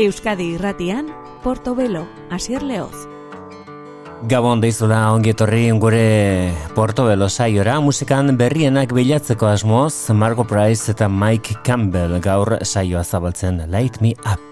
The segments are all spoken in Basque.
Euskadi irratian, Portobelo, Asier Leoz. Gabon deizula ongietorri gure Portobelo saiora, musikan berrienak bilatzeko asmoz, Margo Price eta Mike Campbell gaur saioa zabaltzen, Light Me Up.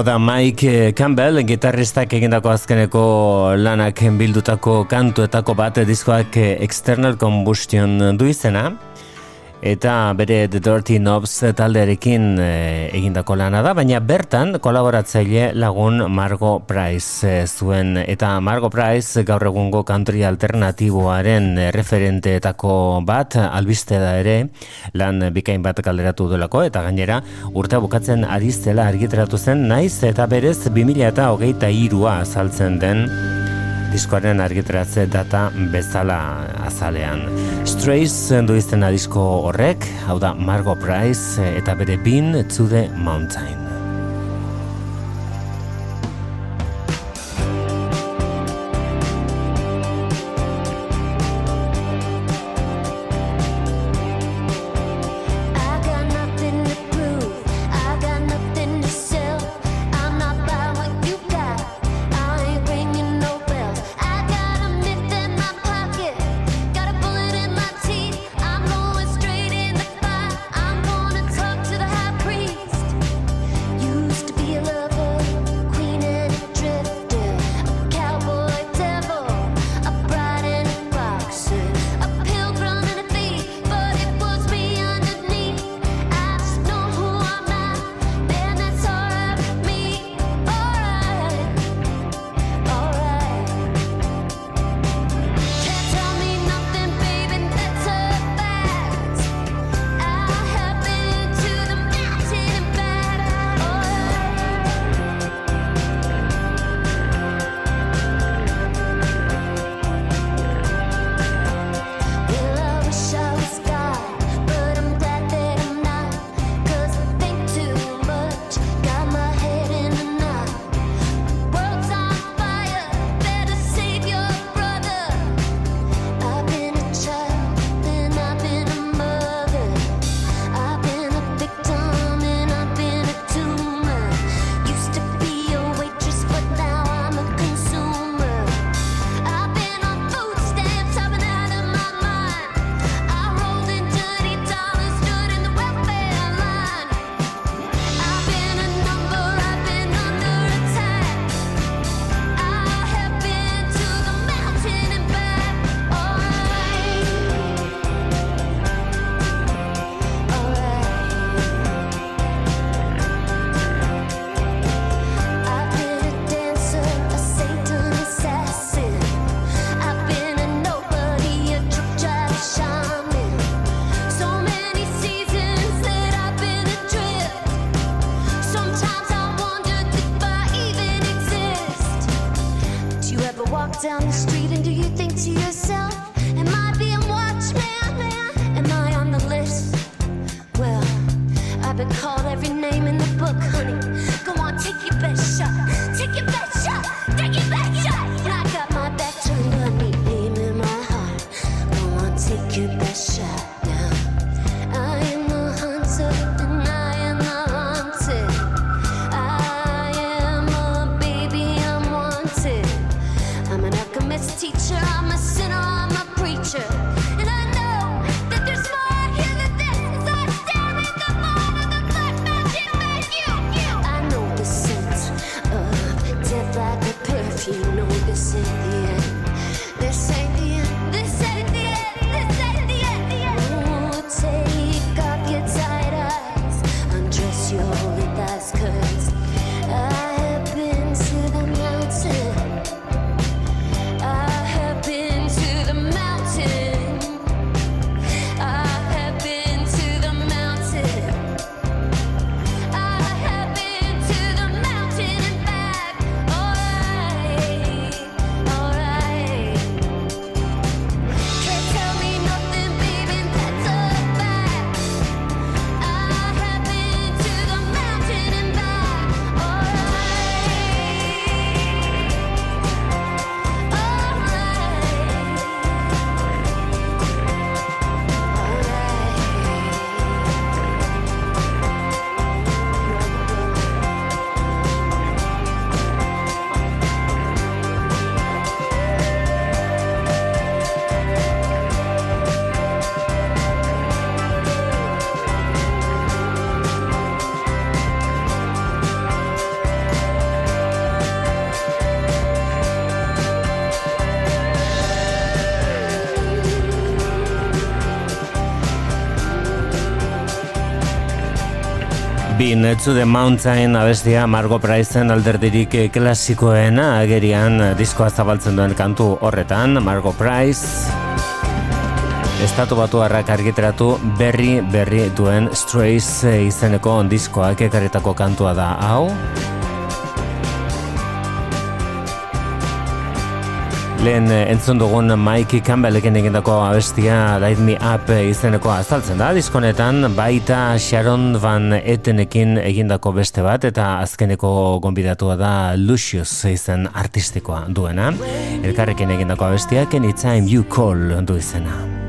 Oda Mike Campbell, gitarristak egindako azkeneko lanak bildutako kantuetako bat diskoak External Combustion du izena. Eta bere The Dirty Knobs taldearekin e, egindako lana da, baina bertan kolaboratzaile lagun Margo Price e, zuen, eta Margo Price gaur egungo country alternatiboaren referenteetako bat albiste da ere, lan bikain bat kalderatu delako, eta gainera urte bukatzen ariztela argitratu zen, naiz eta berez 2000 eta hogeita irua azaltzen den diskoaren argitratze data bezala azalean. Strays du izten disko horrek, hau da Margot Price eta bere bin to the mountain. Been to the Mountain abestia Margo Priceen alderdirik klasikoena agerian diskoa zabaltzen duen kantu horretan Margo Price. Estatu batu harrak argiteratu berri berri duen Strays izeneko diskoak ekarretako kantua da. Hau Lehen eh, entzun dugun Mikey Campbelleken egindako abestia Light Me Up izeneko azaltzen da. Diskonetan baita Sharon Van Etenekin egindako beste bat eta azkeneko gonbidatua da Lucius izen artistikoa duena. Elkarrekin egindako abestiak Anytime You Call du izena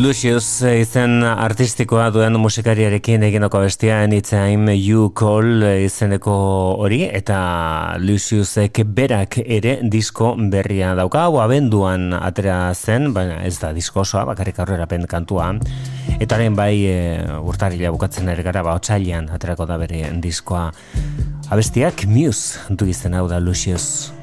Lucius izen artistikoa duen musikariarekin eginoko bestia Anytime You Call izeneko hori eta Luciusek berak ere disko berria dauka. Hau abenduan atera zen, baina ez da disko osoa, bakarrik aurrera kantua. Eta haren bai e, urtarila bukatzen ere gara ba otxailian aterako da bere diskoa. Abestiak Muse du izen hau da Lucius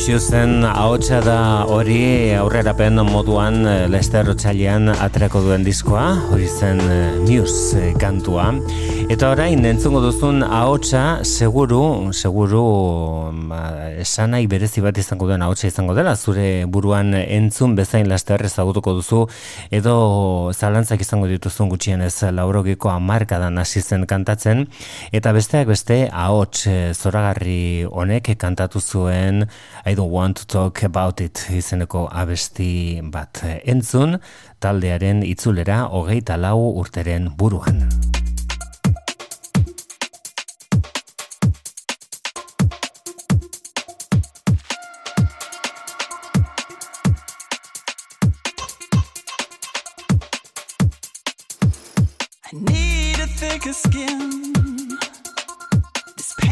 Luciusen ahotsa da hori aurrerapen moduan eh, Lester Otsailean atreko duen diskoa, hori zen eh, Muse eh, kantua. Eta orain entzungo duzun ahotsa seguru, seguru ba, esanai berezi bat izango duen ahotsa izango dela, zure buruan entzun bezain Lester ezagutuko duzu edo zalantzak izango dituzun gutxien ez laurogiko amarkadan hasi zen kantatzen. Eta besteak beste ahots zoragarri honek kantatu zuen I don't want to talk about it izeneko abesti bat. Entzun taldearen itzulera hogeita lau urteren buruan.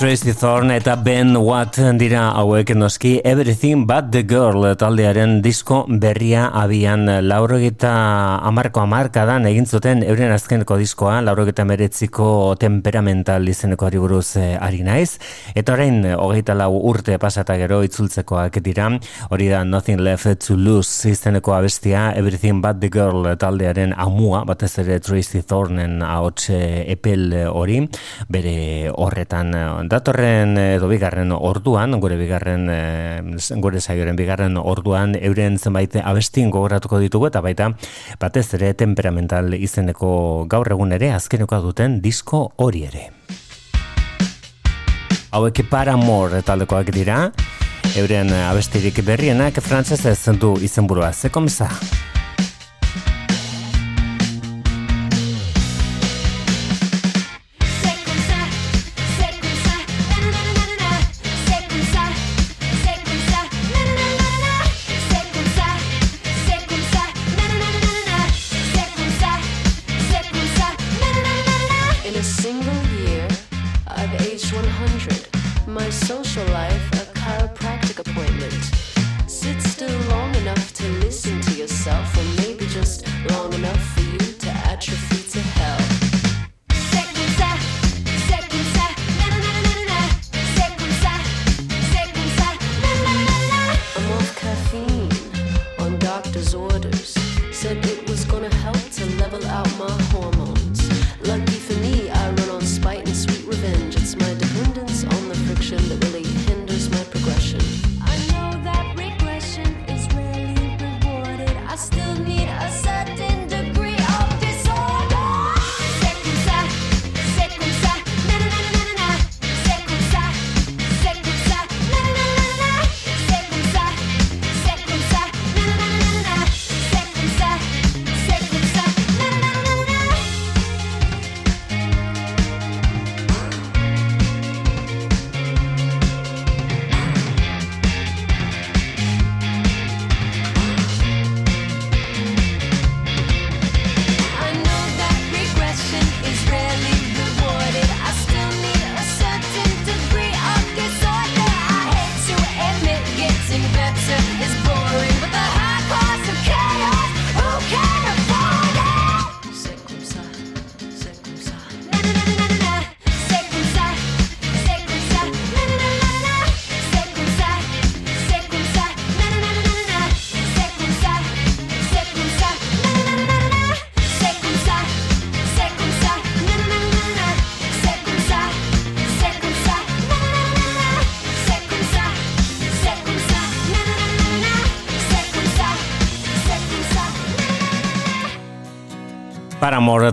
Tracy Thorn eta Ben Watt dira hauek noski. Everything But The Girl taldearen disko berria abian laurogeta amarko amarkadan egin zuten euren azkeneko diskoa laurogeta meretziko temperamental izeneko ari buruz eh, ari naiz. Eta orain hogeita lau urte pasata gero itzultzekoak dira. Hori da Nothing Left To Lose izeneko abestia. Everything But The Girl taldearen amua batez ere Tracy Thornen ahots epel hori. Bere horretan datorren edo bigarren orduan, gure bigarren e, gure saioren bigarren orduan euren zenbait abestin gogoratuko ditugu eta baita batez ere temperamental, izeneko gaur egun ere azkeneko duten disko hori ere. hauek Paramore taldekoak dira, euren abestirik berrienak frantzesez du izenburua, zekomza?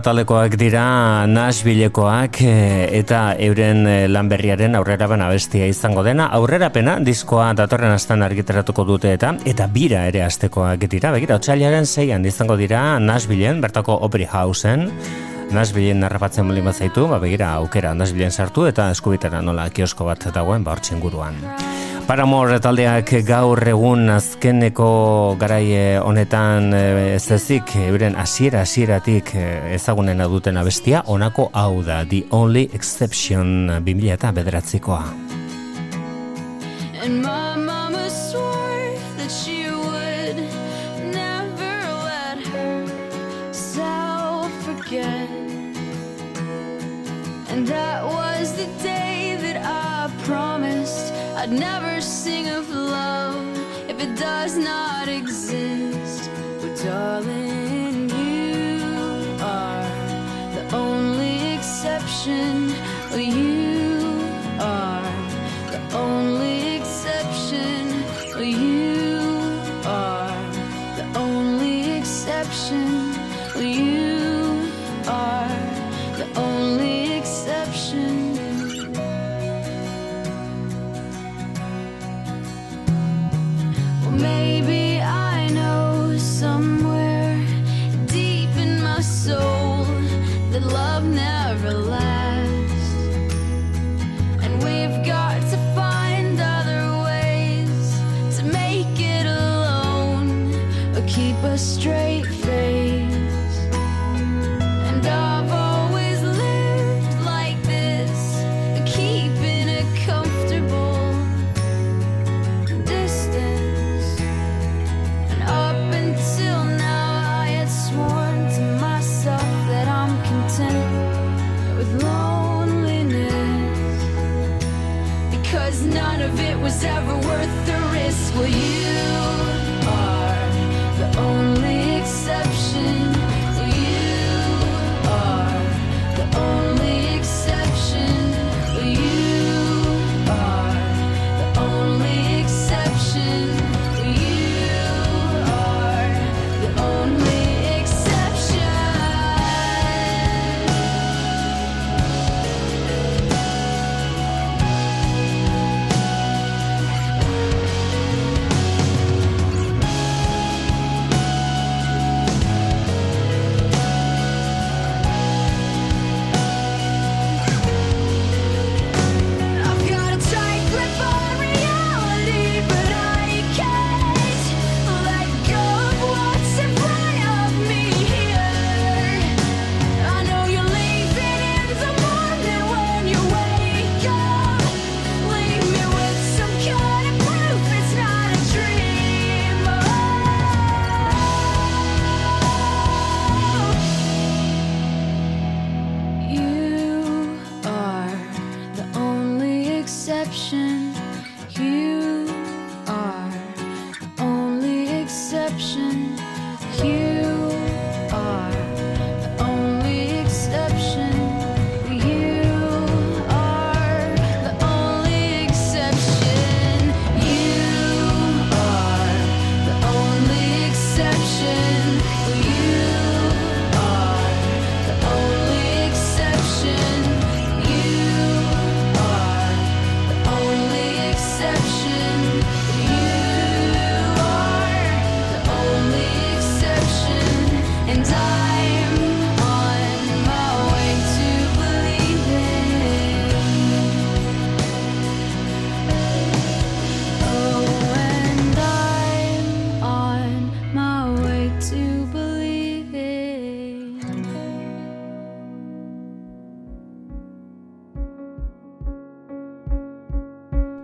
Talekoak dira Nashvillekoak eh, eta euren eh, lanberriaren aurrera bana bestia izango dena. Aurrerapena diskoa datorren astan argitaratuko dute eta eta bira ere astekoak dira. Begira, otxailaren zeian izango dira Nashvilleen, bertako Opry Houseen. Nashvilleen narrapatzen bali zaitu, ba begira aukera Nashvilleen sartu eta eskubitara nola kiosko bat dagoen ba hortzen guruan. Paramore taldeak gaur egun azkeneko garai honetan ez ezik, euren hasiera hasieratik ezagunen duten abestia, onako hau da, The Only Exception 2000 eta. And my mama swore that she would never let herself forget And that was I'd never sing of love if it does not exist. But darling, you are the only exception. You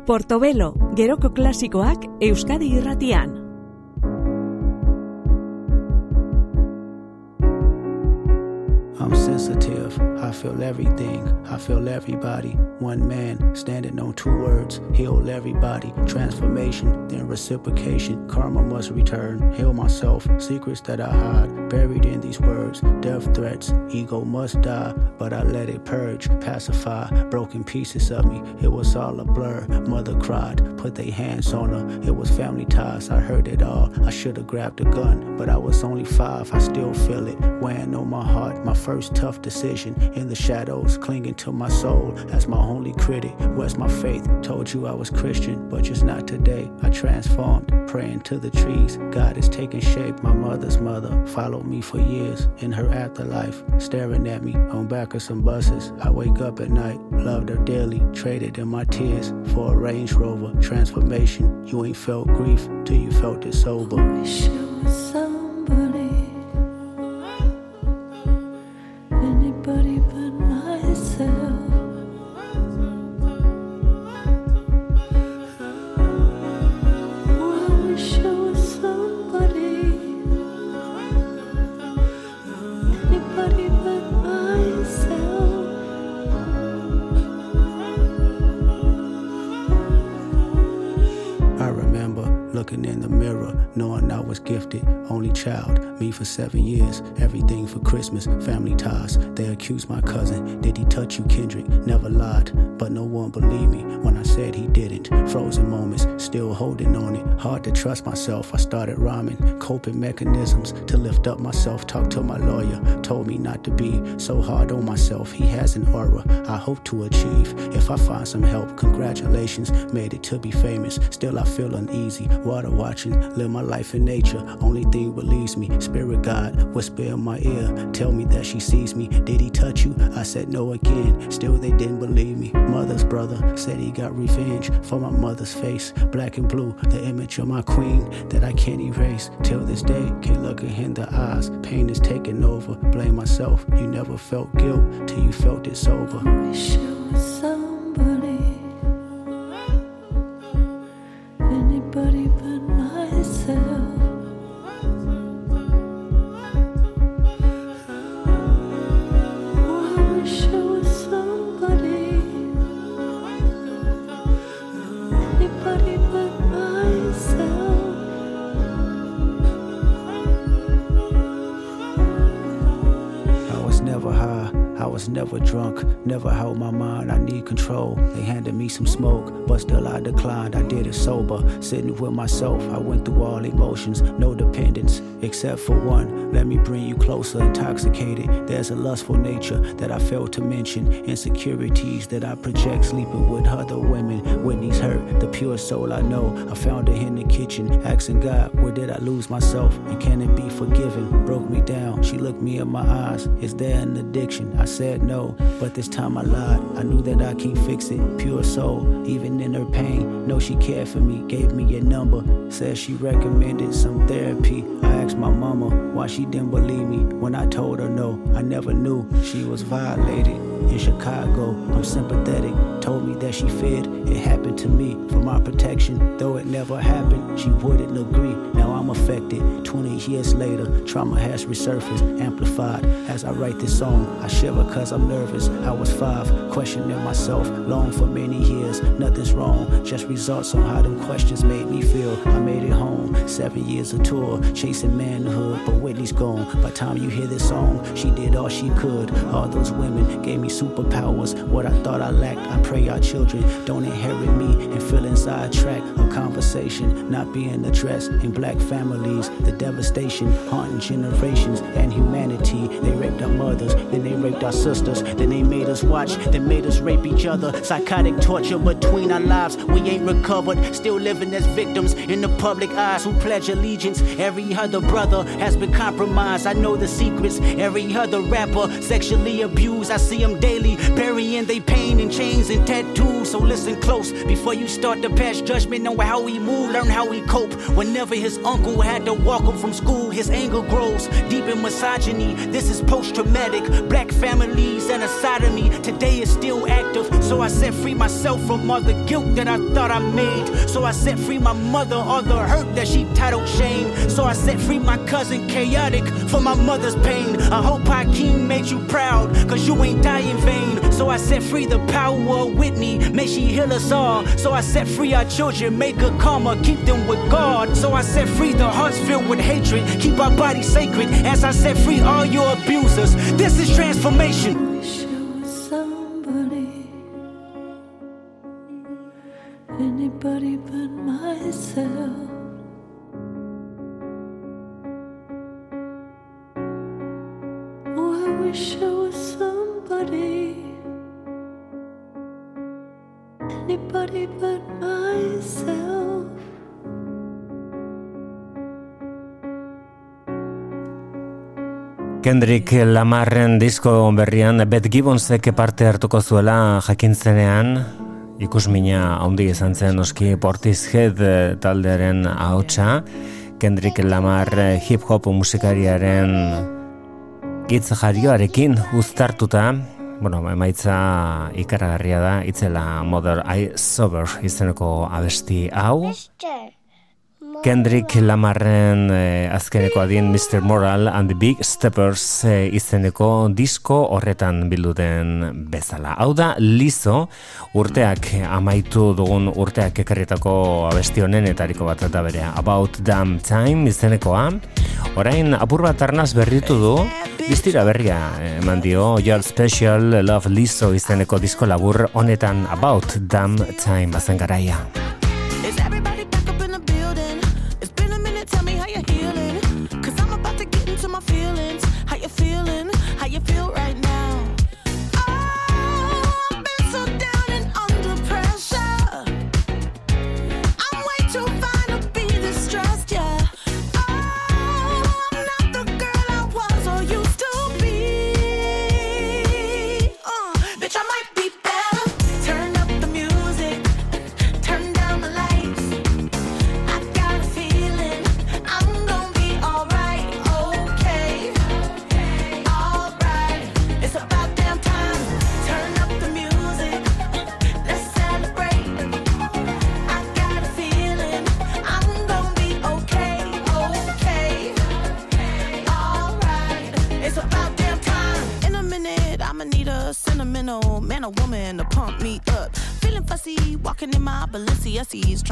Portobelo, geroko klasikoak Euskadi irratian. I'm sensitive. I feel everything. I feel everybody. One man standing on two words. Heal everybody. Transformation, then reciprocation. Karma must return. Heal myself. Secrets that I hide. Buried in these words. Death threats. Ego must die. But I let it purge. Pacify. Broken pieces of me. It was all a blur. Mother cried. Put their hands on her. It was family ties. I heard it all. I should have grabbed a gun. But I was only five. I still feel it. Weighing on my heart. My first tough decision. In the shadows. Clinging to my soul. As my only critic. Where's my faith? Told you I was Christian. But just not today. I transformed. Praying to the trees. God is taking shape. My mother's mother followed me for years. In her afterlife. Staring at me on back of some buses. I wake up at night. Loved her dearly. Traded in my tears for a Range Rover. Transformation. You ain't felt grief till you felt it sober. For seven years, everything for Christmas, family ties. They accused my cousin, did he touch you, Kendrick? Never lied, but no one believed me when I said he didn't. Frozen moments, still holding on it. Hard to trust myself, I started rhyming, coping mechanisms to lift up myself. Talked to my lawyer, told me not to be so hard on myself. He has an aura I hope to achieve. If I find some help, congratulations, made it to be famous. Still, I feel uneasy. Water watching, live my life in nature. Only thing relieves me. Spirit God, whisper in my ear, tell me that she sees me. Did he touch you? I said no again. Still, they didn't believe me. Mother's brother said he got revenge for my mother's face. Black and blue, the image of my queen that I can't erase. Till this day, can't look her in the eyes. Pain is taking over. Blame myself. You never felt guilt till you felt it sober. Some smoke, but still I declined. I did it sober, sitting with myself. I went through all emotions, no dependence, except for one. Let me bring you closer, intoxicated. There's a lustful nature that I failed to mention, insecurities that I project sleeping with other women. Whitney's hurt, the pure soul I know. I found her in the kitchen, asking God, where did I lose myself? And can it be forgiven? Broke me down. She looked me in my eyes. Is there an addiction? I said no, but this time I lied. I knew that I can't fix it. Pure soul, even in her pain. Know she cared for me, gave me a number. Said she recommended some therapy. I asked my mama why she didn't believe me when I told her no. I never knew she was violated. In Chicago, I'm sympathetic. Told me that she feared it happened to me for my protection. Though it never happened, she wouldn't agree. Now I'm affected. 20 years later, trauma has resurfaced, amplified. As I write this song, I shiver cause I'm nervous. I was five, questioning myself, long for many years. Nothing's wrong, just results on how them questions made me feel. I made it home, seven years of tour, chasing manhood, but Whitney's gone. By time you hear this song, she did all she could. All those women gave me superpowers. What I thought I lacked, I pray our children don't inherit me and feel inside track of conversation not being addressed in black families. The devastation haunting generations and humanity. They raped our mothers, then they raped our sisters, then they made us watch, then made us rape each other. Psychotic torture between our lives. We ain't recovered, still living as victims in the public eyes who pledge allegiance. Every other brother has been compromised. I know the secrets. Every other rapper sexually abused. I see them daily, burying their pain in chains and tattoos. So listen close before you start to pass judgment. Know how we move, learn how we cope. Whenever his uncle had to walk him from school, his anger grows deep in misogyny. This is post traumatic. Black families and a of me today is still active. So I set free myself from all the guilt that I thought I made. So I set free my mother, all the hurt that she titled shame. So I set free my cousin, chaotic, for my mother's pain. I hope Hakeem made you proud, cause you ain't die in vain. So I set free the power of Whitney, may she heal us all. So I set free our children, make good karma, keep them with God. So I set free the hearts filled with hatred, keep our bodies sacred. As I set free all your abusers, this is transformation. Kendrick Lamarren disko berrian Beth Gibbonsek parte hartuko zuela jakintzenean. Ikusmina handi izan zen oski Portishead eh, taldearen ahotsa. Kendrick Lamar eh, hip hop musikariaren hitz jarioarekin uztartuta. Bueno, emaitza ikaragarria da itzela Mother I Sober izeneko abesti hau Kendrick Lamarren eh, azkeneko adien Mr. Moral and the Big Steppers eh, izeneko disko horretan bilduten bezala. Hau da, lizo, urteak amaitu dugun urteak ekarritako abesti honen etariko bat da bere. About Damn Time izenekoa. Orain, apur bat arnaz berritu du, biztira berria eman dio, Your Special Love Lizo izeneko disko labur honetan About Damn Time bazen garaia.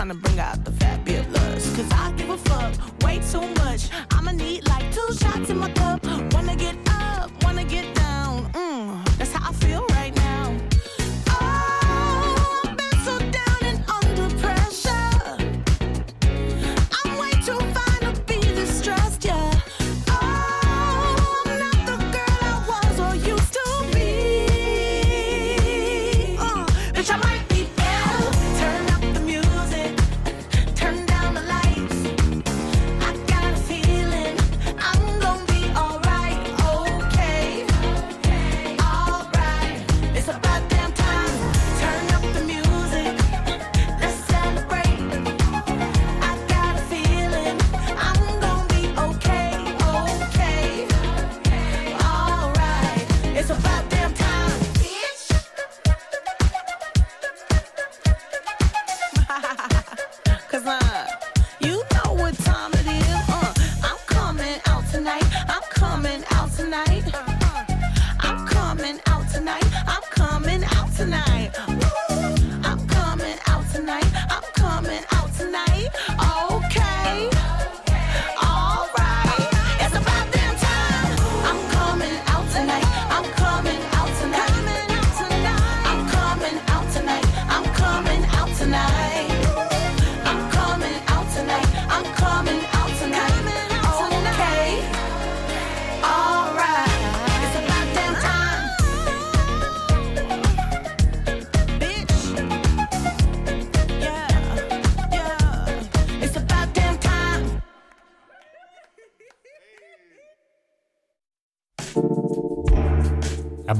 Trying to bring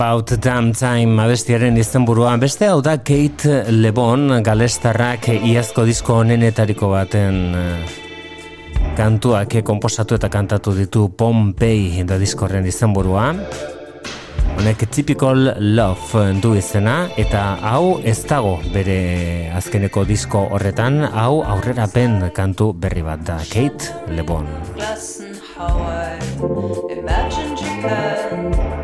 About Damn Time abestiaren izenburua. Beste hau da Kate Lebon galestarrak iazko disko honenetariko baten eh, kantuak komposatu eta kantatu ditu Pompei da diskorren izenburua. Honek Typical Love du izena eta hau ez dago bere azkeneko disko horretan. Hau aurrerapen kantu berri bat da Kate Lebon. Invite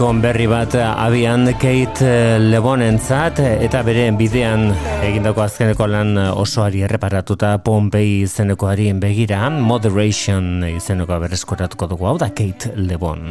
Diskon berri bat abian Kate Lebonentzat eta bere bidean egindako azkeneko lan osoari erreparatuta Pompei izenekoari begira Moderation izenekoa berreskoratuko dugu hau da Kate Lebon.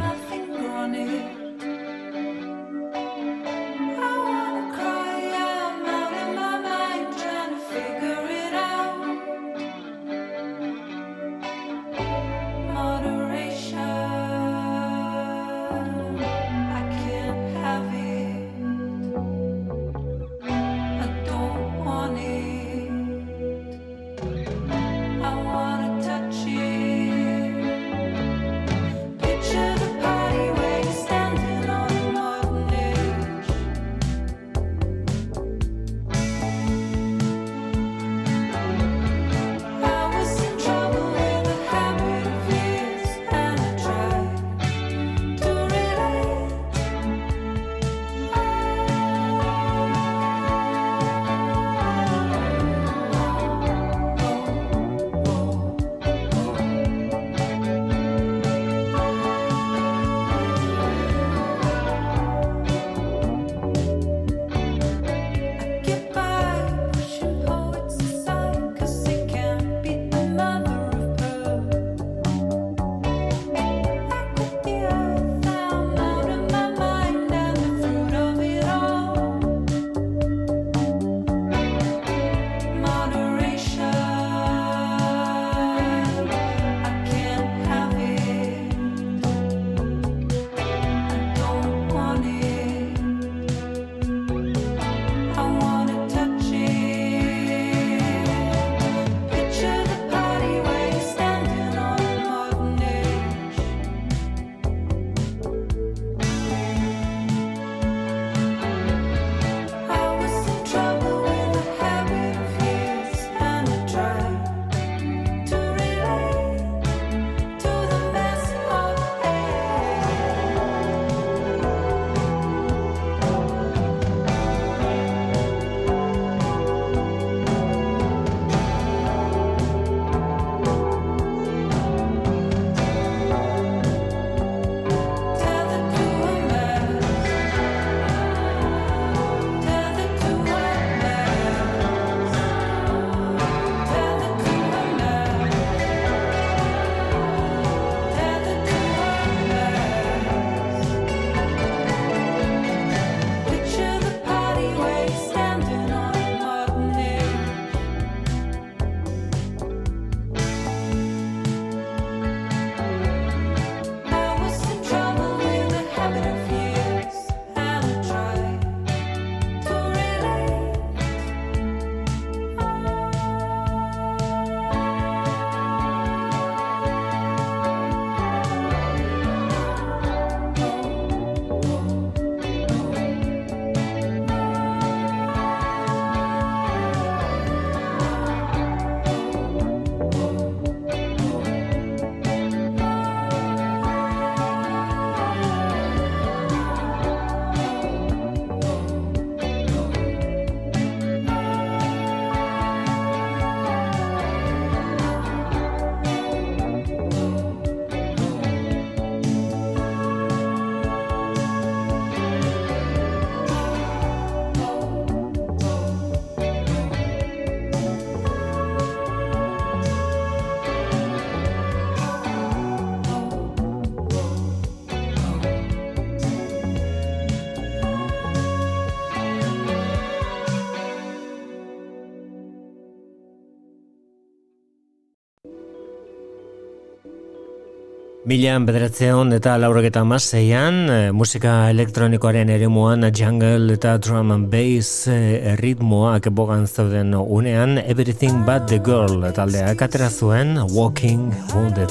Milan bederatzeon eta laurogeta mazeian, eh, musika elektronikoaren ere muan jungle eta drum and bass e, ritmoak bogan zauden unean Everything But The Girl taldea katera zuen Walking Wounded.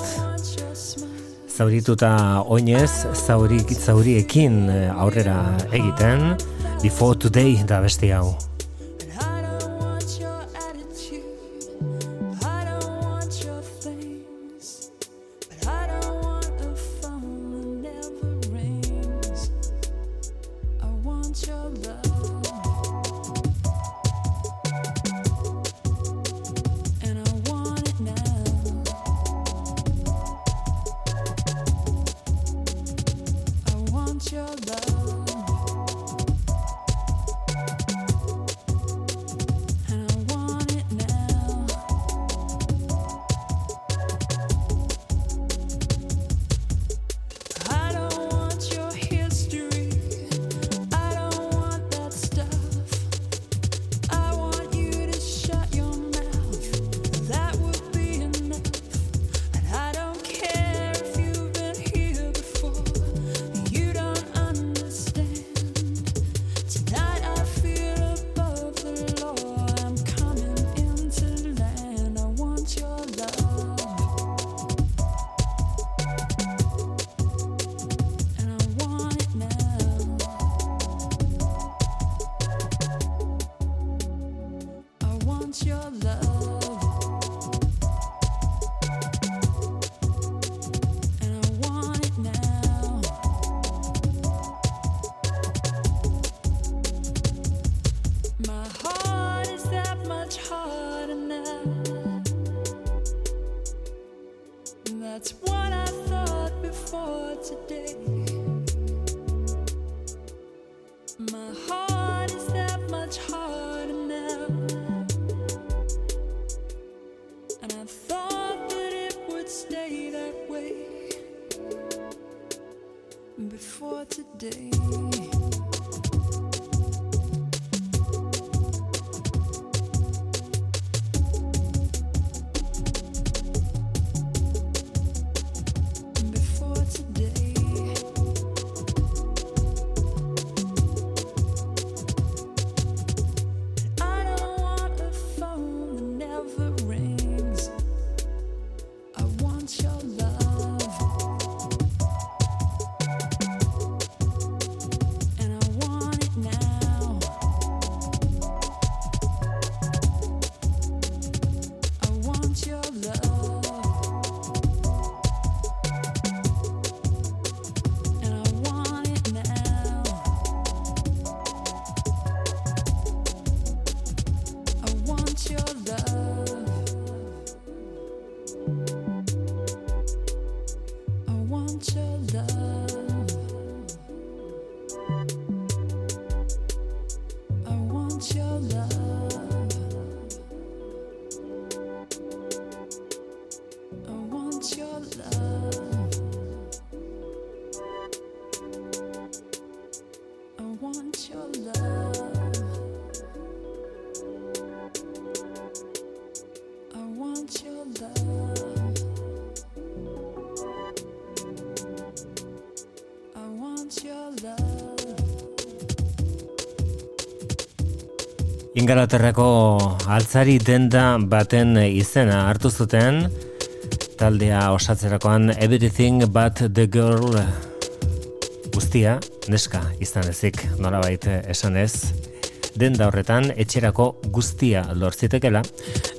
Zaurituta oinez, zaurik, zauriekin eh, aurrera egiten, Before Today da besti hau. Ingalaterrako altzari denda baten izena hartu zuten. Taldea osatzerakoan Everything But The Girl guztia, neska izan ezik nolabait esan ez denda horretan etxerako guztia lortzitekela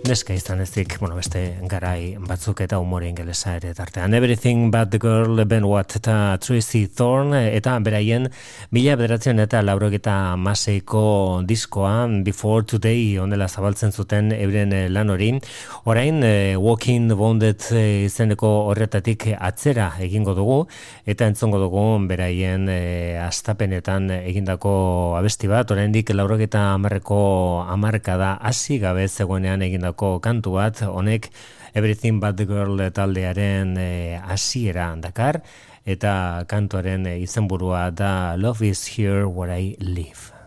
neska izan ezik, bueno, beste garai batzuk eta umore ingelesa ere tartean. Everything But The Girl, Ben Watt eta Tracy Thorne eta beraien mila bederatzen eta laurogeta maseiko diskoa Before Today ondela zabaltzen zuten euren eh, lan hori. Orain, eh, Walking Wounded eh, izeneko horretatik atzera egingo dugu eta entzongo dugu beraien astapenetan egindako abesti bat, oraindik laurogeta amarreko amarka da hasi gabe zegoenean egindako egindako kantu bat, honek Everything But The Girl taldearen eh, hasiera e, dakar, eta kantuaren e, izenburua da Love Is Here Where I Live.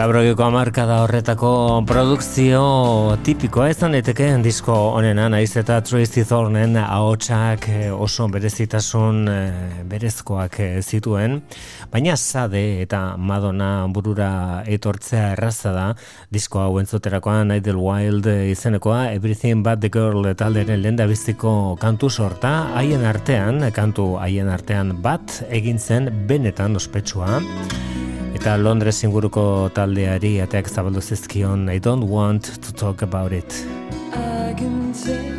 Labrogiko amarkada horretako produkzio tipikoa izan daiteke disko honena naiz eta Tracy Thornen ahotsak eh, oso berezitasun eh, berezkoak eh, zituen, baina sade eta Madonna burura etortzea erraza da. Disko hau entzuterakoan Idle Wild izenekoa Everything But The Girl talderen lehen biziko kantu sorta. Haien artean, kantu haien artean bat egin zen benetan ospetsua eta Londres inguruko taldeari ateak zabaldu zizkion I don't want to talk about it. I can tell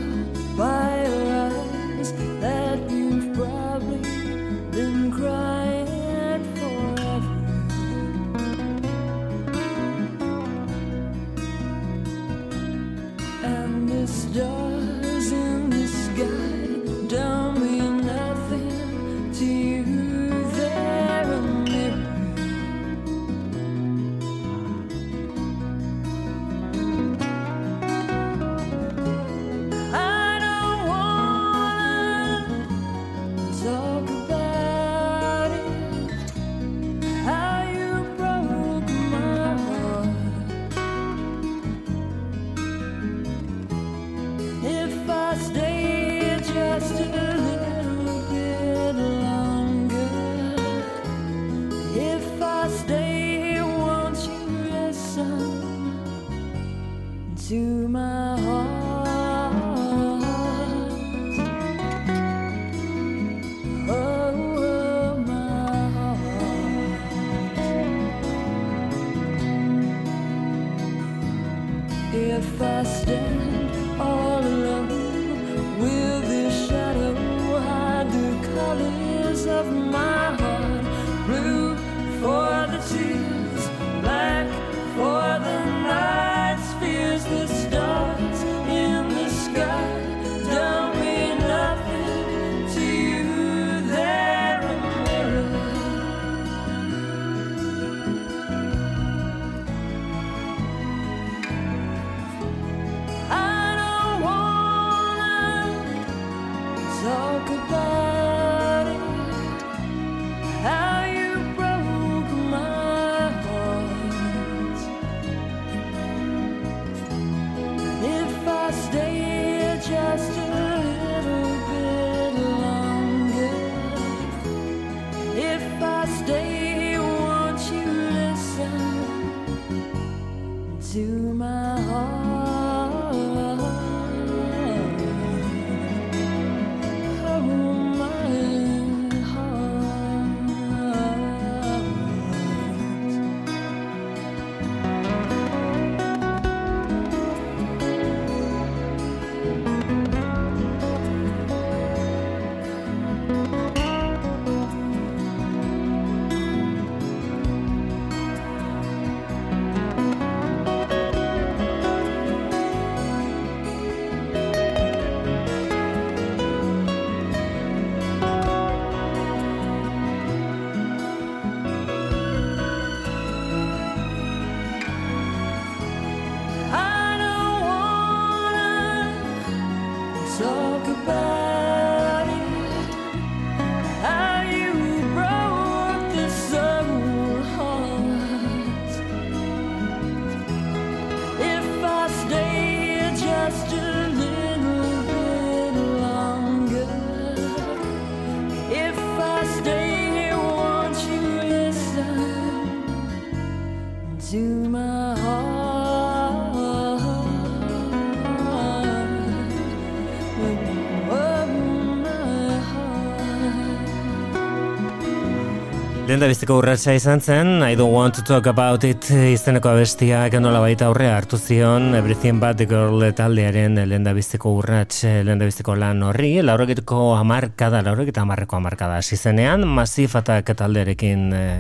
Lenda bizteko urratsa izan zen, I don't want to talk about it. Izeneko abestia genola baita aurre hartu zion Everything But The Girl taldearen lenda bizteko urrats, lenda bizteko lan horri, laurogetiko amarkada, laurogetiko amarreko amarkada zizenean, Massive Attack talderekin eh,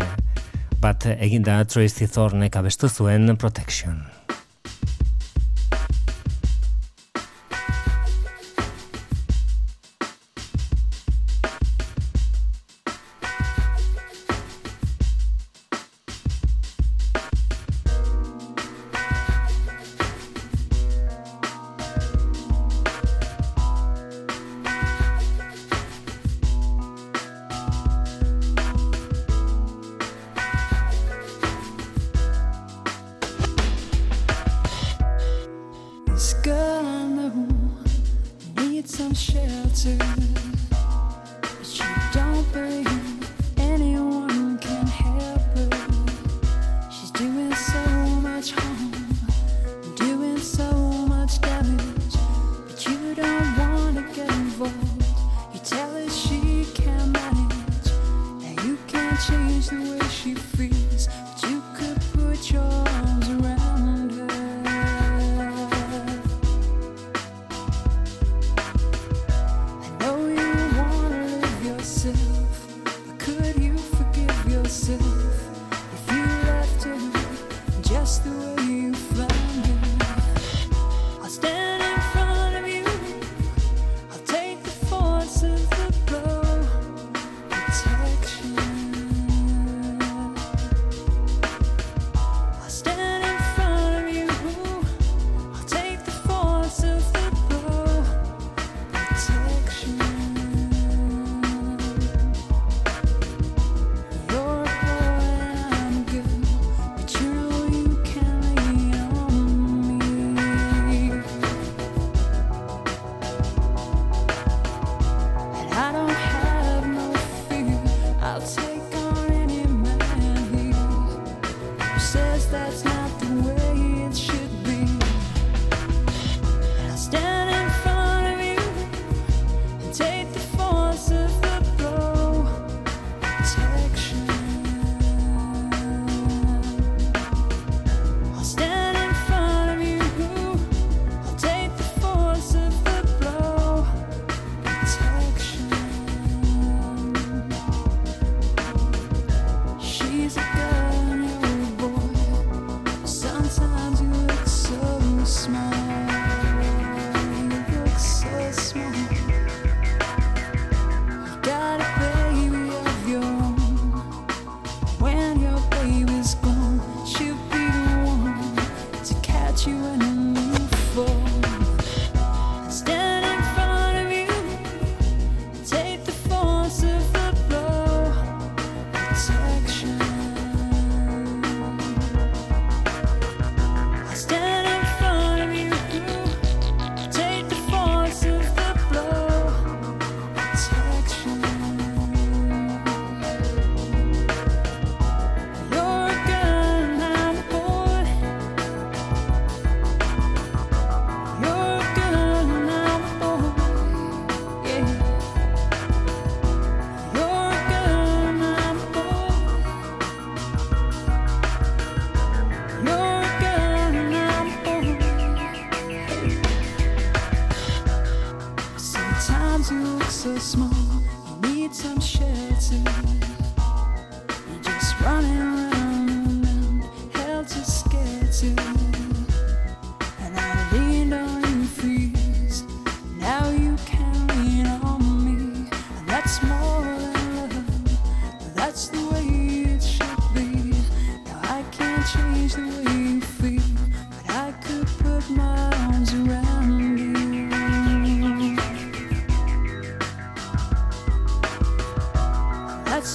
bat eginda Tracy Thornek abestu zuen Protection. change the way she feels.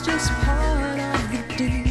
just part of the deal.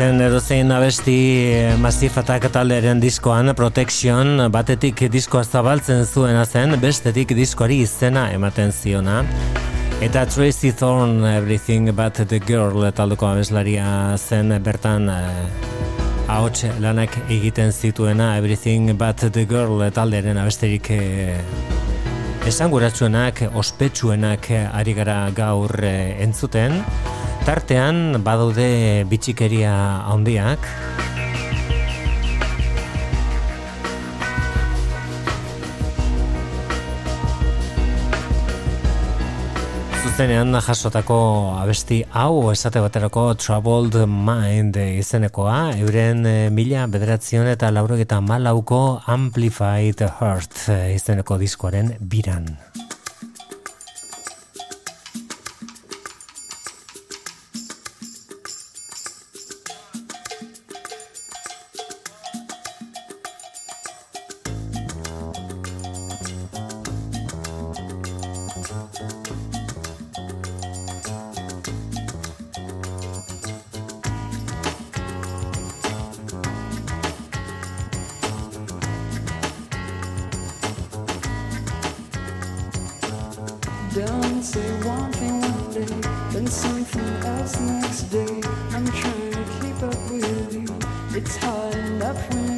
Etzen edozein abesti eh, Massive Attack taldearen diskoan Protection batetik diskoa zabaltzen zuena zen, bestetik diskoari izena ematen ziona. Eta Tracy Thorn Everything But The Girl taldeko abeslaria zen bertan eh, ahots lanak egiten zituena Everything But The Girl taldearen abesterik eh, esanguratsuenak, ospetsuenak ari gara gaur entzuten. Tartean badaude bitxikeria handiak. Zuzenean jasotako abesti hau esate baterako Troubled Mind izenekoa, euren eh, mila bederatzion eta laurogeta malauko Amplified Heart izeneko diskoaren biran. say one thing one day, then something else next day. I'm trying to keep up with you. It's hard enough when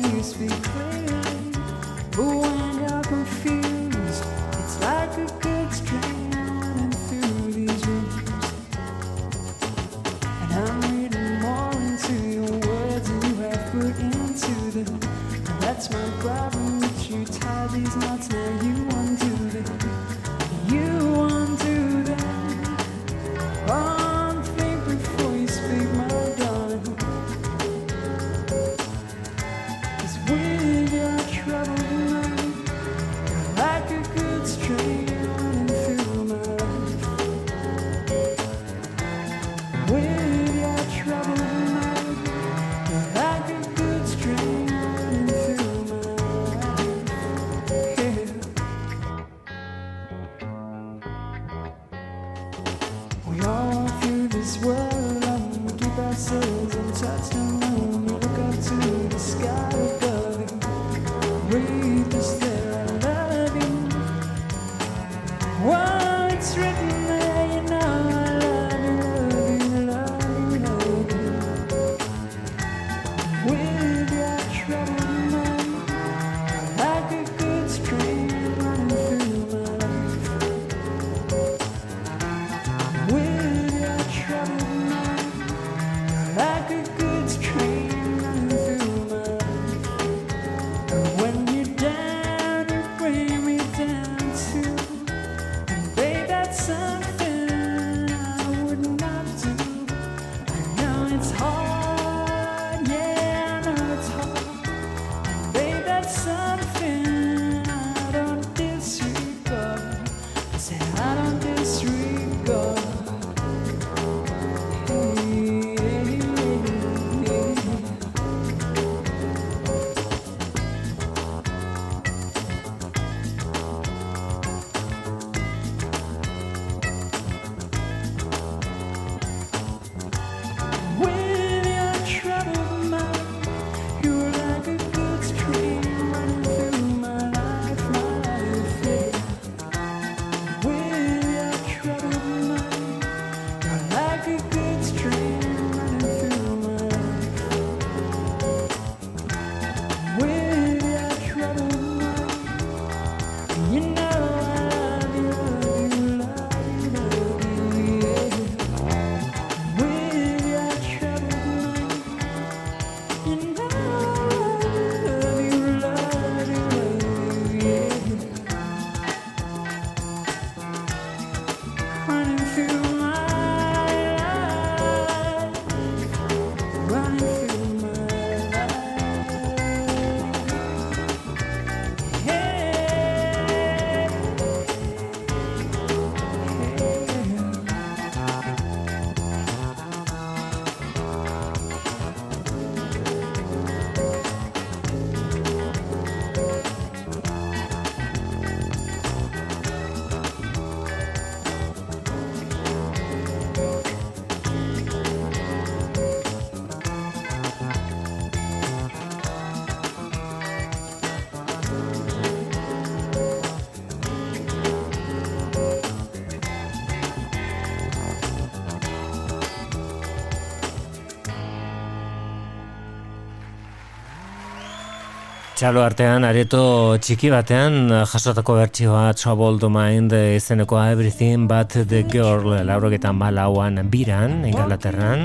Txalo artean, areto txiki batean, jasotako bertsioa Trouble to Mind izeneko Everything But The Girl laurogetan balauan biran, ingalaterran.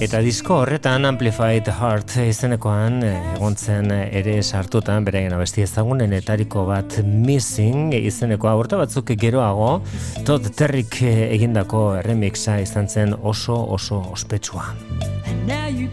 Eta disko horretan Amplified Heart izenekoan egontzen ere sartutan, beraien abesti ezagunen etariko bat Missing izenekoa urte batzuk geroago, Todd Terrik egindako remixa izan zen oso oso ospetsua. And now you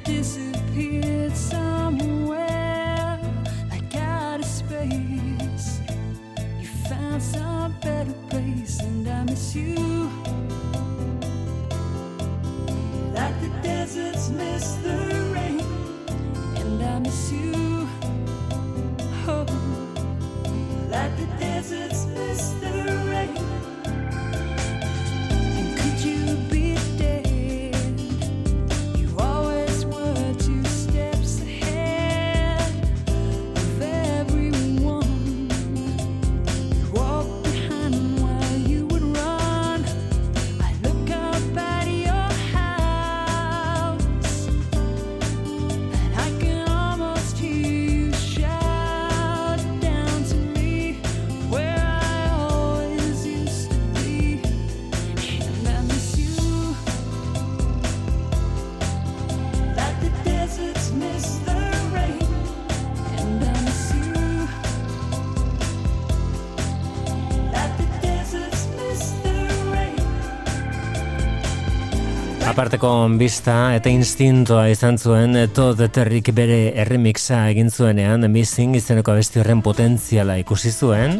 aparteko bista eta instintoa izan zuen eto deterrik bere erremixa egin zuenean missing izeneko abesti horren potentziala ikusi zuen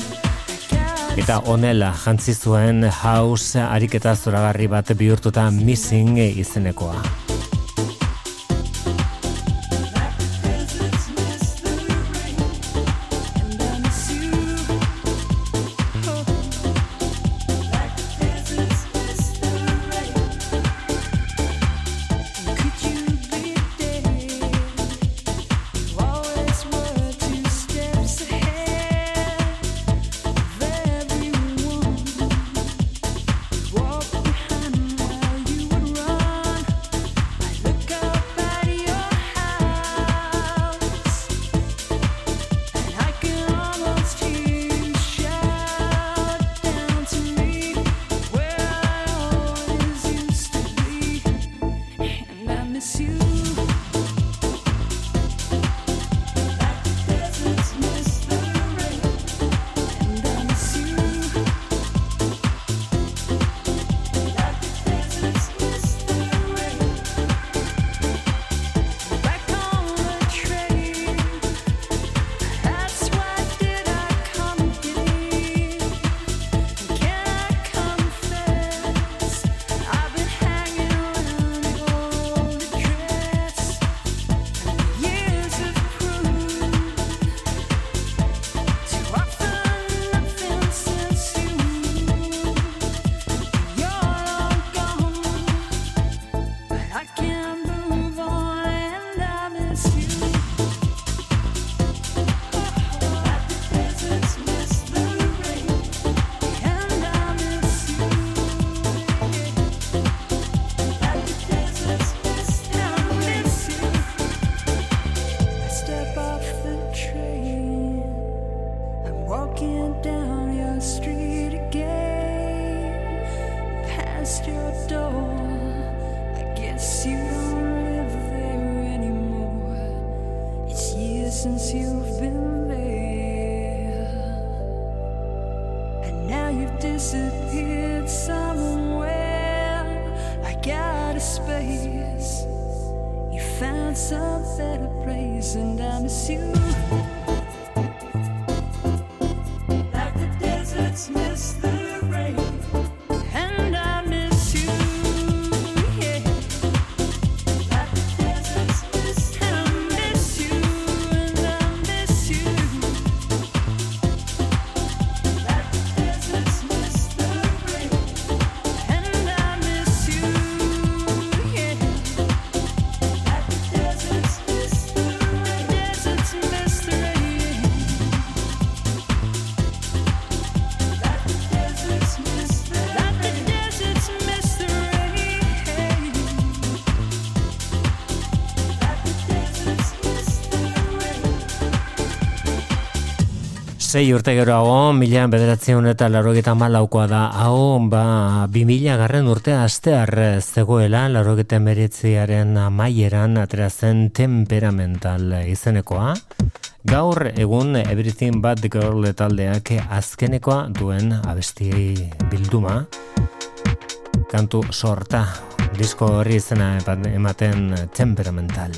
eta onela jantzi zuen house ariketa zoragarri bat bihurtuta missing izenekoa. Sei urte gero hau, mila bederatzen eta larrogeta malaukoa da, hau, ba, bi mila garren urte astear zegoela, larrogeta meretziaren maieran aterazen temperamental izenekoa. Gaur egun Everything But The Girl taldeak azkenekoa duen abesti bilduma. Kantu sorta, disko horri izena ematen temperamental.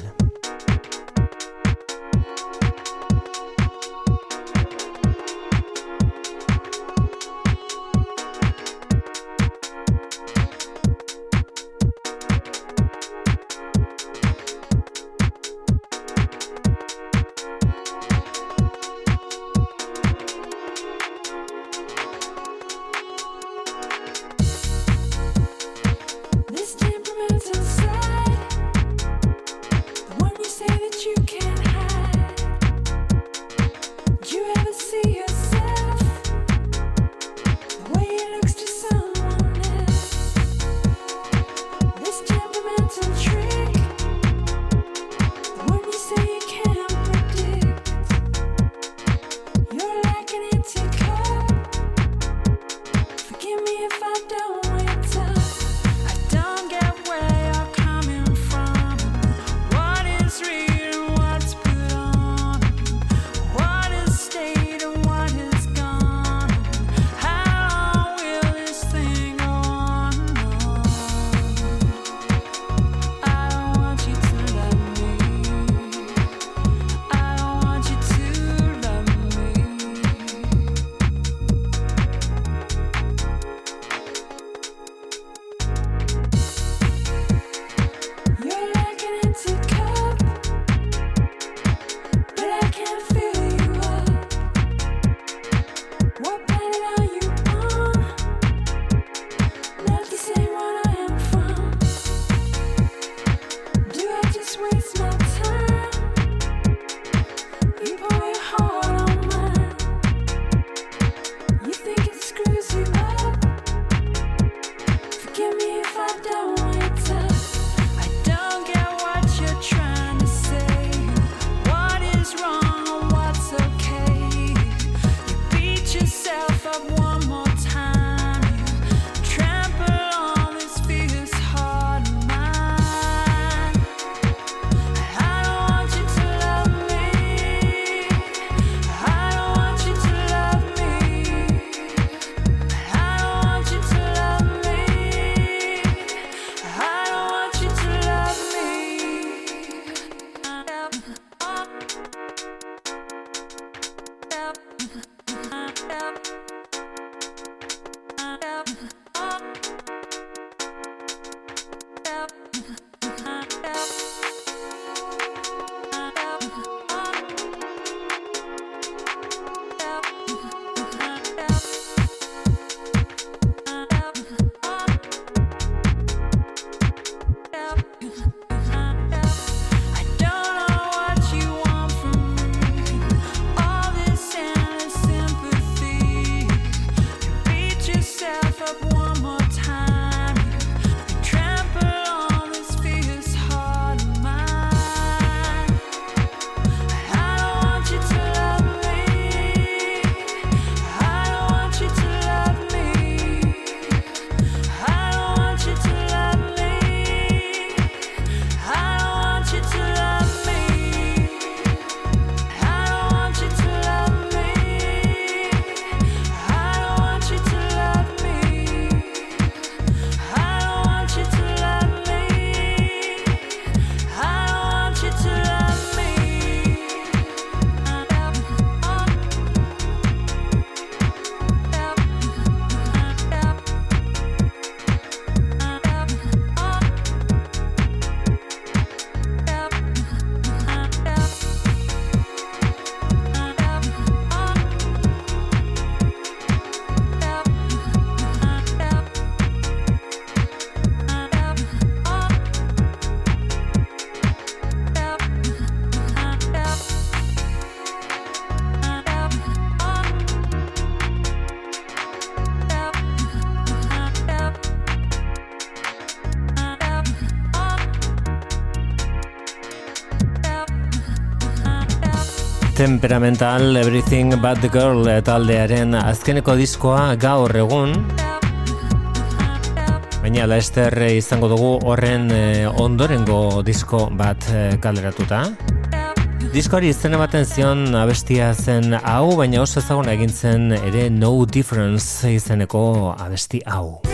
Temperamental Everything But The Girl taldearen azkeneko diskoa gaur egun Baina Lester izango dugu horren eh, ondorengo disko bat eh, kaleratuta Diskoari izan ematen zion abestia zen hau, baina oso ezaguna egin ere No Difference izeneko abesti hau.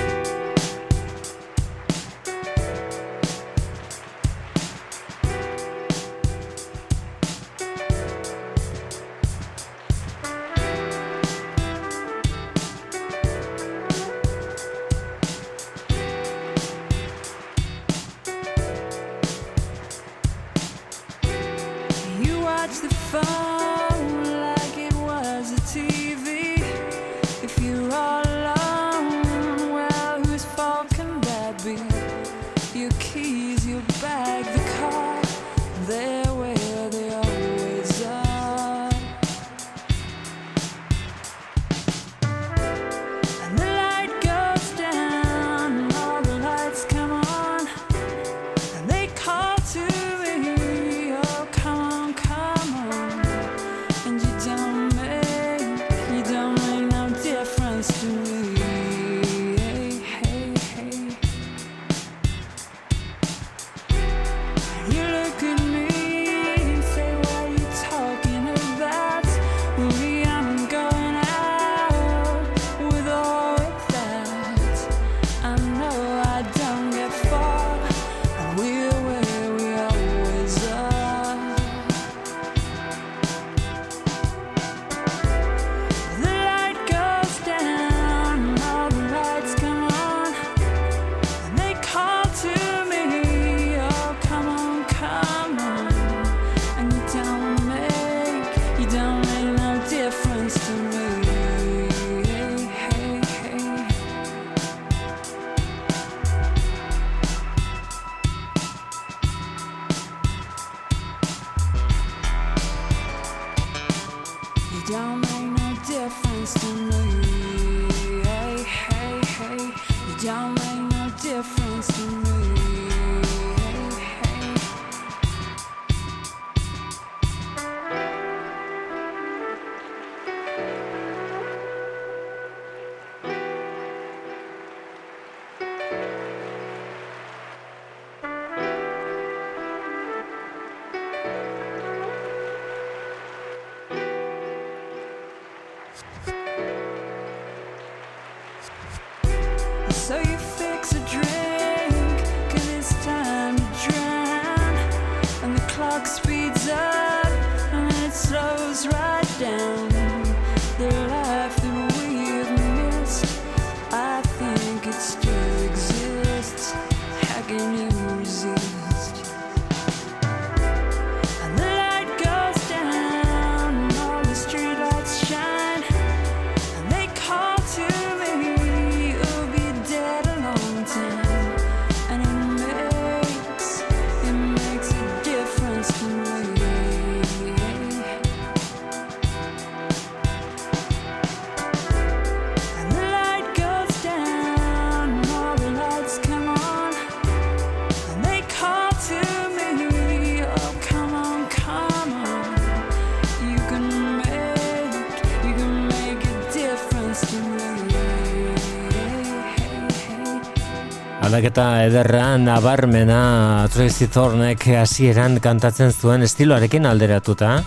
Aldaketa ederra nabarmena Tracy Thornek hasieran kantatzen zuen estiloarekin alderatuta.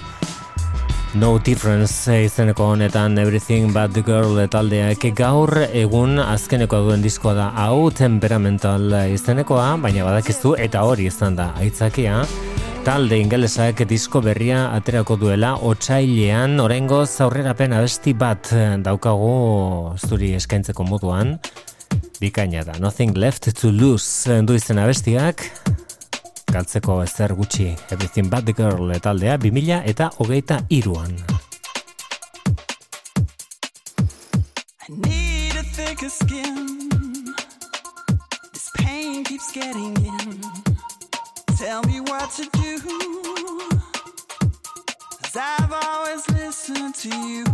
No Difference izeneko honetan Everything But The Girl taldeak gaur egun azkeneko duen diskoa da hau temperamental izenekoa baina badakizu eta hori izan da aitzakia. Talde ingelesak disko berria aterako duela otsailean orengo zaurrerapen abesti bat daukagu zuri eskaintzeko moduan bikaina da. Nothing left to lose du izena bestiak. Galtzeko ezer gutxi. Everything but the girl etaldea 2000 eta hogeita iruan. I need a thicker skin This pain keeps getting in Tell me what to do Cause I've always listened to you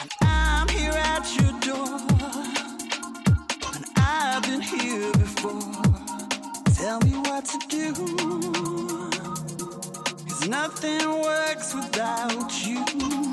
And I'm here at your door Tell me what to do. Cause nothing works without you.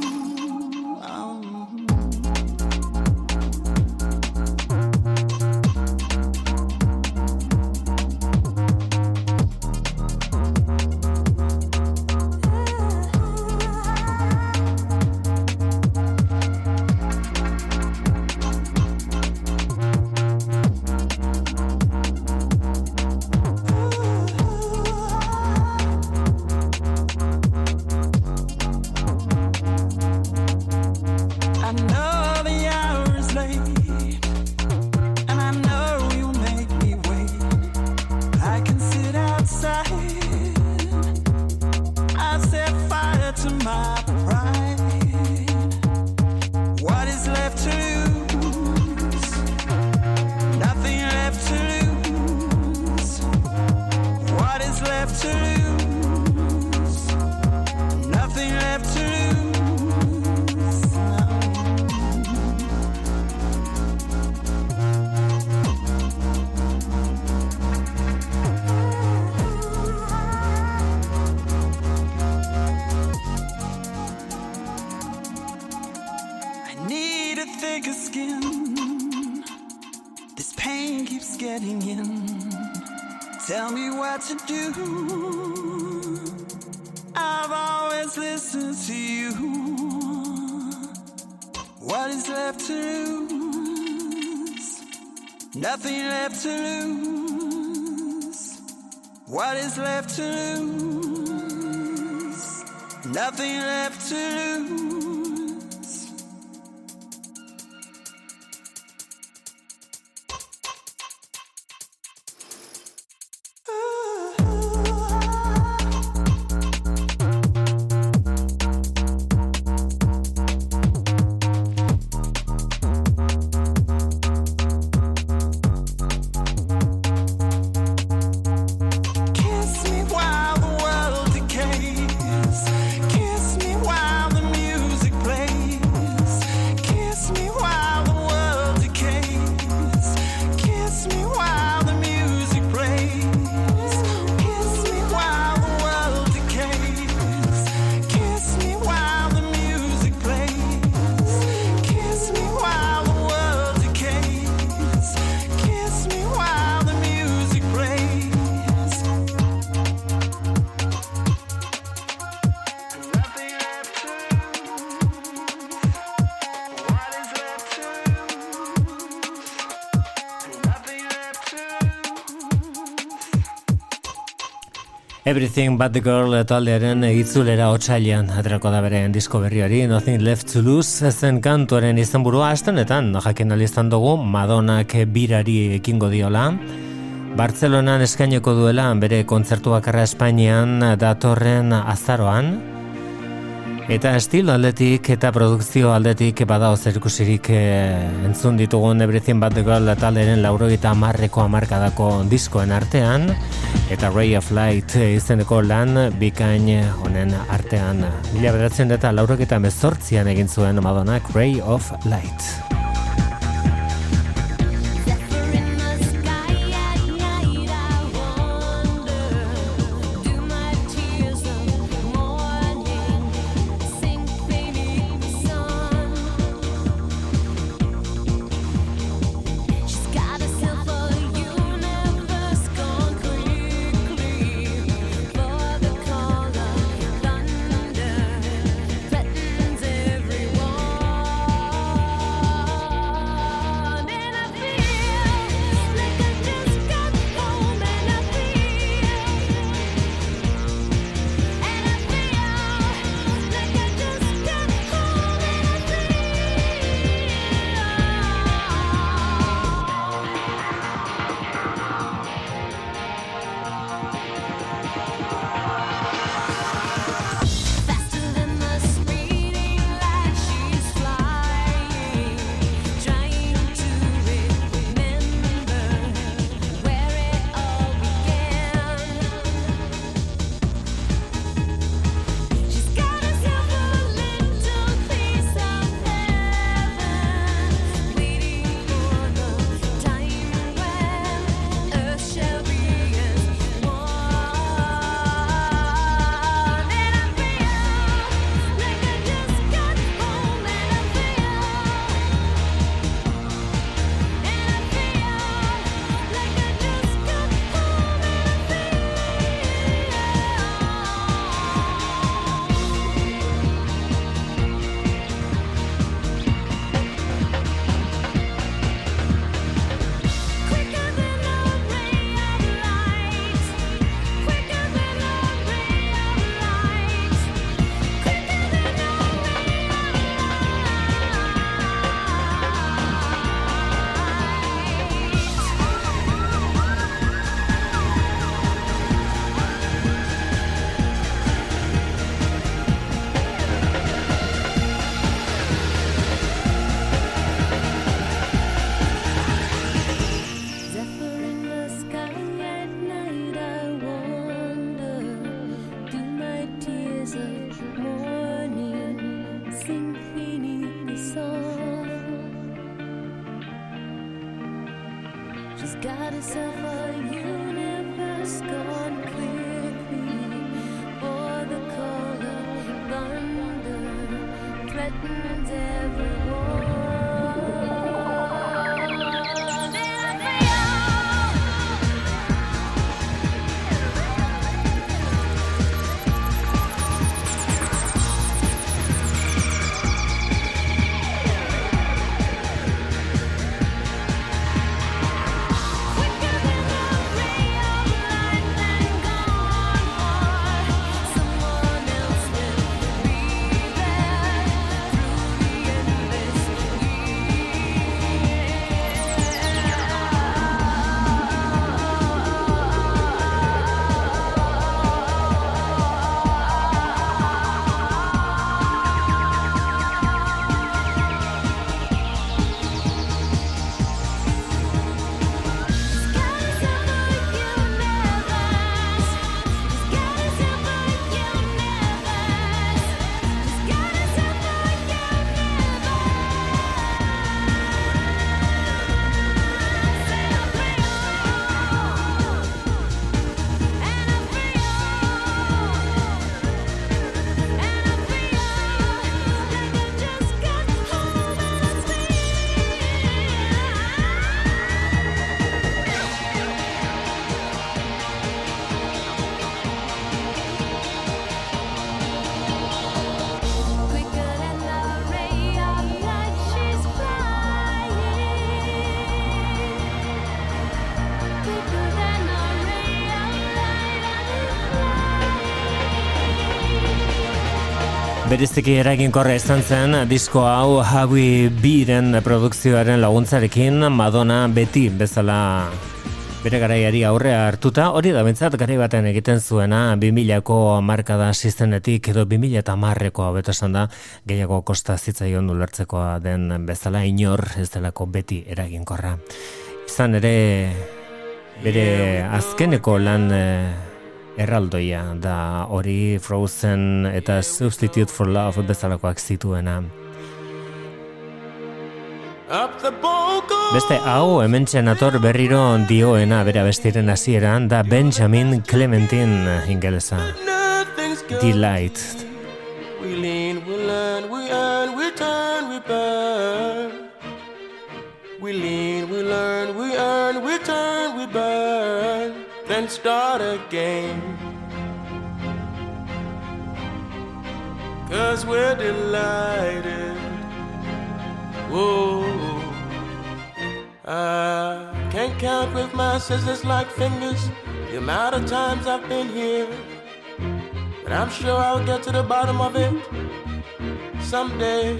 nothing left to lose. Everything But The Girl taldearen itzulera otsailean aterako da bere disko berri hori Nothing Left To Lose. Zen kantuaren izenburu astenetan jakin alizan dugu Madonak birari ekingo diola. Bartzelonan eskaineko duela bere kontzertu bakarra Espainian datorren azaroan. Eta estilo aldetik eta produkzio aldetik badao zerikusirik e, entzun ditugun Everything But The Girl taleren lauro eta amarreko amarkadako diskoen artean eta Ray of Light eh, izeneko lan bikain honen artean. Mila bederatzen eta lauro eta mezortzian egin zuen Madonak Ray of Light. Bereziki eraginkorra izan zen disko hau Hawi Biren produkzioaren laguntzarekin. Madonna beti bezala bere garaiari aurrea hartuta, hori da bentsat garai baten egiten zuena 2000ko markada sistenetik edo 2000 eta marreko abeto esan da gehiago kosta zitzaion ulertzekoa den bezala. Inor ez delako beti eraginkorra. Izan ere bere azkeneko lan eh, erraldoia da hori Frozen eta Substitute for Love bezalakoak zituena. Beste hau hemen ator berriro dioena bere bestiren hasieran da Benjamin Clementine ingelesa. Delight. We lean, we learn, we earn, we turn, we burn. We lean, we learn, we earn, we turn, we burn. Then start again. Cause we're delighted. Whoa. I can't count with my scissors like fingers the amount of times I've been here. But I'm sure I'll get to the bottom of it someday.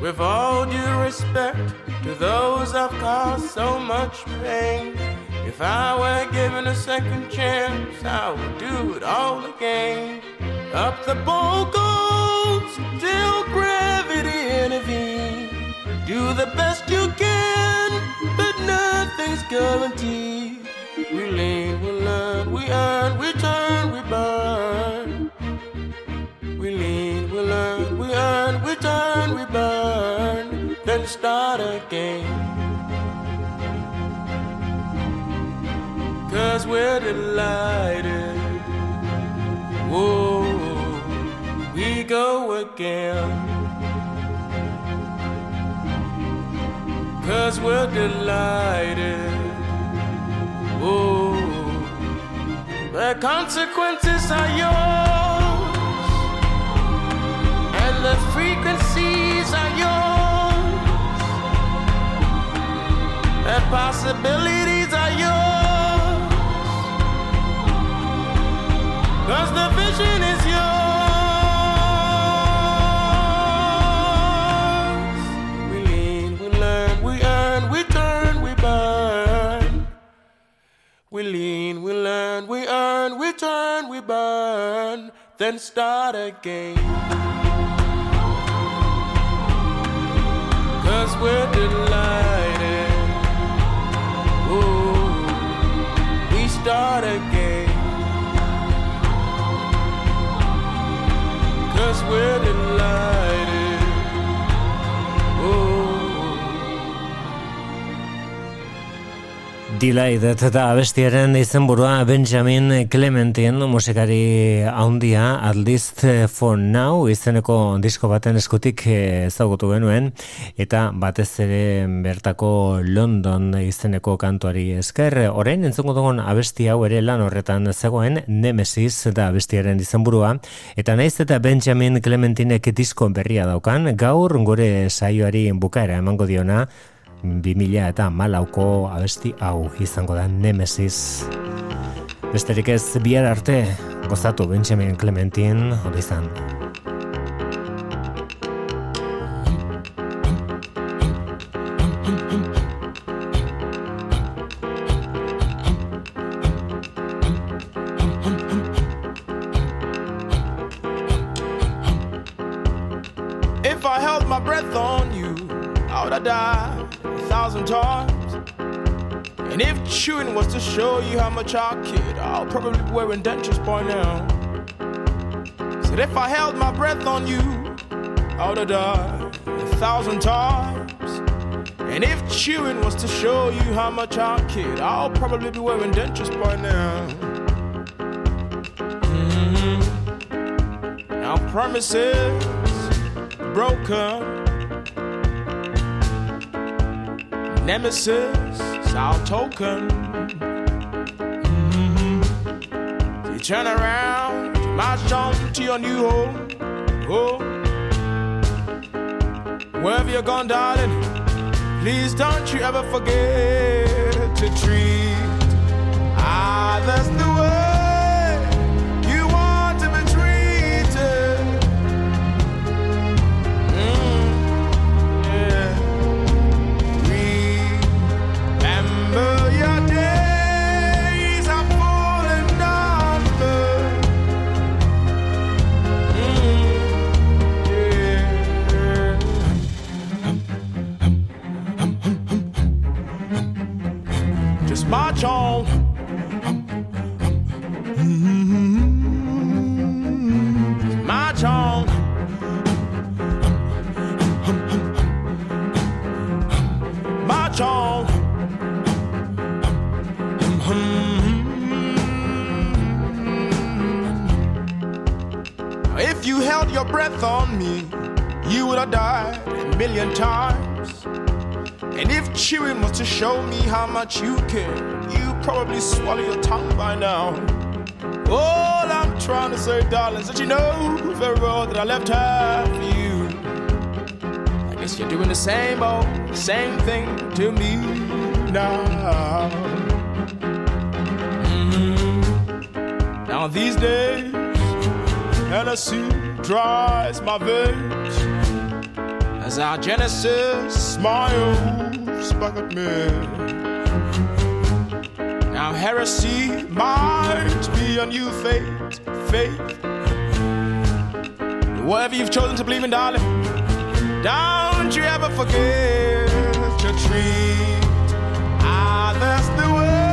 With all due respect to those I've caused so much pain, if I were given a second chance, I would do it all again. Up the boat goes till gravity intervenes. Do the best you can, but nothing's guaranteed. We lean, we learn, we earn, we turn, we burn. We lean, we learn, we earn, we turn, we burn, then start again. Cause we're delighted. Whoa, we go again. Cause we're delighted. Whoa, the consequences are yours and the frequencies are yours. The possibilities Cause the vision is yours. We lean, we learn, we earn, we turn, we burn. We lean, we learn, we earn, we turn, we burn, then start again. Cause we're delighted. Ooh, we start again. Cause we're delighted. Delighted eta abestiaren izenburua Benjamin Clementin musikari haundia At least for now izeneko disko baten eskutik ezagutu genuen. Eta batez ere bertako London izeneko kantuari esker. Orain entzungo dugun abesti hau ere lan horretan zegoen Nemesis eta abestiaren izenburua. Eta naiz eta Benjamin Clementinek disko berria daukan gaur gure saioari bukaera emango diona 2000 eta malauko abesti hau izango da Nemesis. Besterik ez bihar arte, gozatu Benjamin Clementin, hori izan. Thousand times. And if chewing was to show you how much I kid, I'll probably be wearing dentures by now. Said if I held my breath on you, I would have died a thousand times. And if chewing was to show you how much I kid, I'll probably be wearing dentures by now. Mhm. Now promises broken. Nemesis, is our token. Mhm. You turn around, you march on to your new home. Oh, wherever you're gone, darling, please don't you ever forget to treat others the way Just march on. March on. March on. If you held your breath on me, you would have died a million times. And if chewing was to show me how much you care, you probably swallow your tongue by now. All I'm trying to say, darling, is that you know very well that I left half for you. I guess you're doing the same old, same thing to me now. Mhm. Now these days, Hennessy dries my veins as our Genesis smiles Now heresy might be a new faith, faith. Whatever you've chosen to believe in, darling, don't you ever forget to treat others ah, the way